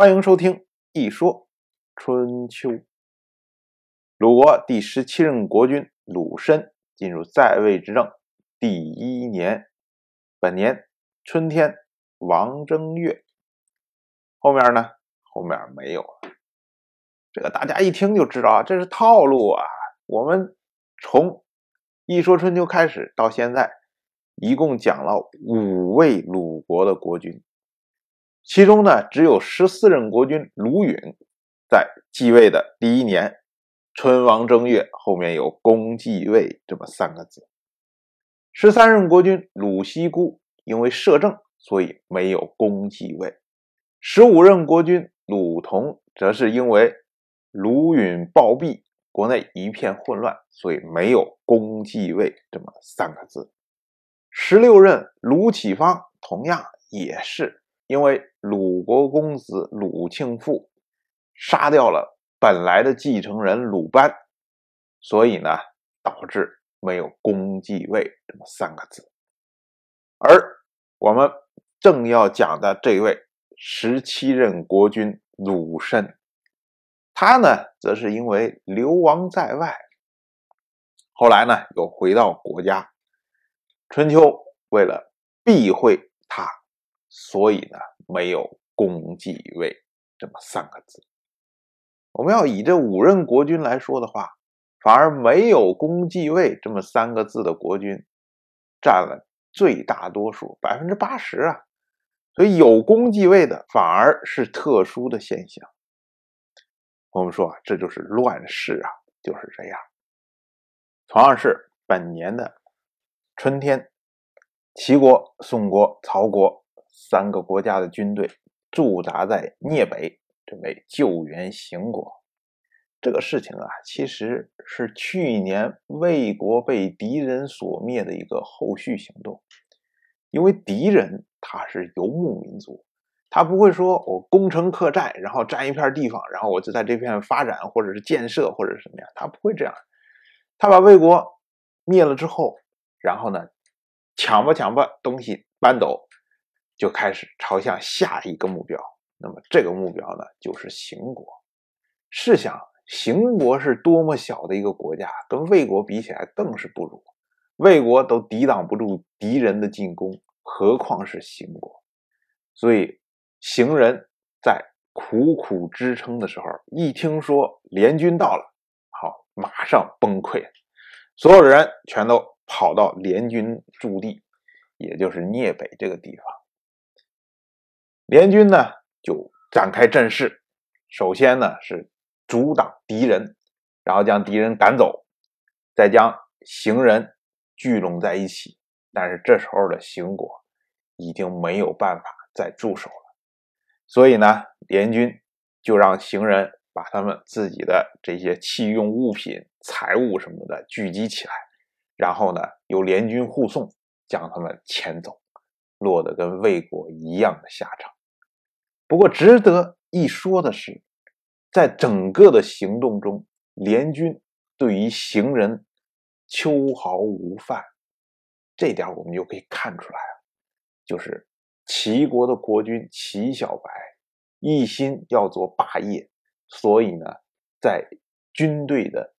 欢迎收听《一说春秋》。鲁国第十七任国君鲁申进入在位执政第一年，本年春天王正月。后面呢？后面没有了。这个大家一听就知道啊，这是套路啊。我们从《一说春秋》开始到现在，一共讲了五位鲁国的国君。其中呢，只有十四任国君鲁允在继位的第一年，春王正月后面有“公继位”这么三个字。十三任国君鲁西孤因为摄政，所以没有公继位。十五任国君鲁同则是因为鲁允暴毙，国内一片混乱，所以没有公继位这么三个字。十六任鲁启方同样也是。因为鲁国公子鲁庆父杀掉了本来的继承人鲁班，所以呢，导致没有公继位这么三个字。而我们正要讲的这位十七任国君鲁申，他呢，则是因为流亡在外，后来呢，又回到国家。春秋为了避讳他。所以呢，没有公继位这么三个字。我们要以这五任国君来说的话，反而没有公继位这么三个字的国君占了最大多数，百分之八十啊。所以有公继位的反而是特殊的现象。我们说啊，这就是乱世啊，就是这样。同样是本年的春天，齐国、宋国、曹国。三个国家的军队驻扎在聂北，准备救援邢国。这个事情啊，其实是去年魏国被敌人所灭的一个后续行动。因为敌人他是游牧民族，他不会说我攻城克寨，然后占一片地方，然后我就在这片发展，或者是建设，或者是什么样，他不会这样。他把魏国灭了之后，然后呢，抢吧抢吧东西搬走。就开始朝向下一个目标，那么这个目标呢，就是邢国。试想，邢国是多么小的一个国家，跟魏国比起来更是不如。魏国都抵挡不住敌人的进攻，何况是邢国？所以，邢人在苦苦支撑的时候，一听说联军到了，好，马上崩溃，所有人全都跑到联军驻地，也就是聂北这个地方。联军呢就展开阵势，首先呢是阻挡敌人，然后将敌人赶走，再将行人聚拢在一起。但是这时候的邢国已经没有办法再驻守了，所以呢，联军就让行人把他们自己的这些器用物品、财物什么的聚集起来，然后呢由联军护送，将他们遣走，落得跟魏国一样的下场。不过值得一说的是，在整个的行动中，联军对于行人秋毫无犯，这点我们就可以看出来就是齐国的国君齐小白一心要做霸业，所以呢，在军队的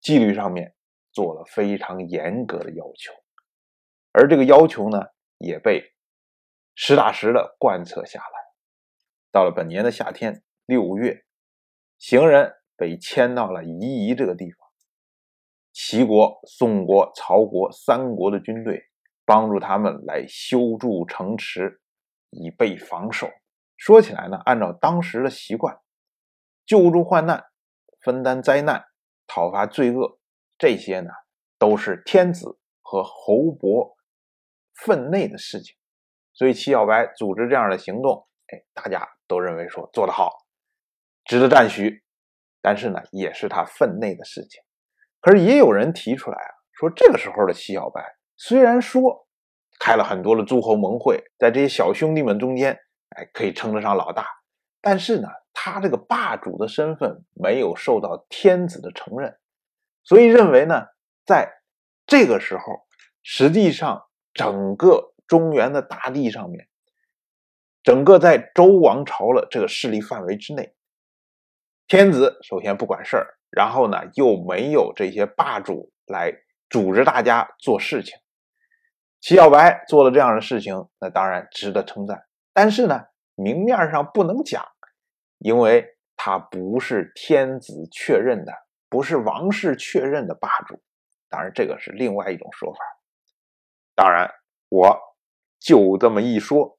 纪律上面做了非常严格的要求，而这个要求呢，也被实打实的贯彻下来。到了本年的夏天，六月，行人被迁到了夷夷这个地方。齐国、宋国、曹国三国的军队帮助他们来修筑城池，以备防守。说起来呢，按照当时的习惯，救助患难、分担灾难、讨伐罪恶，这些呢都是天子和侯伯分内的事情。所以齐小白组织这样的行动，哎，大家。都认为说做得好，值得赞许，但是呢，也是他分内的事情。可是也有人提出来啊，说这个时候的齐小白虽然说开了很多的诸侯盟会，在这些小兄弟们中间，哎，可以称得上老大，但是呢，他这个霸主的身份没有受到天子的承认，所以认为呢，在这个时候，实际上整个中原的大地上面。整个在周王朝的这个势力范围之内，天子首先不管事儿，然后呢又没有这些霸主来组织大家做事情。齐小白做了这样的事情，那当然值得称赞。但是呢，明面上不能讲，因为他不是天子确认的，不是王室确认的霸主。当然，这个是另外一种说法。当然，我就这么一说。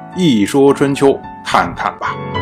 一说春秋，看看吧。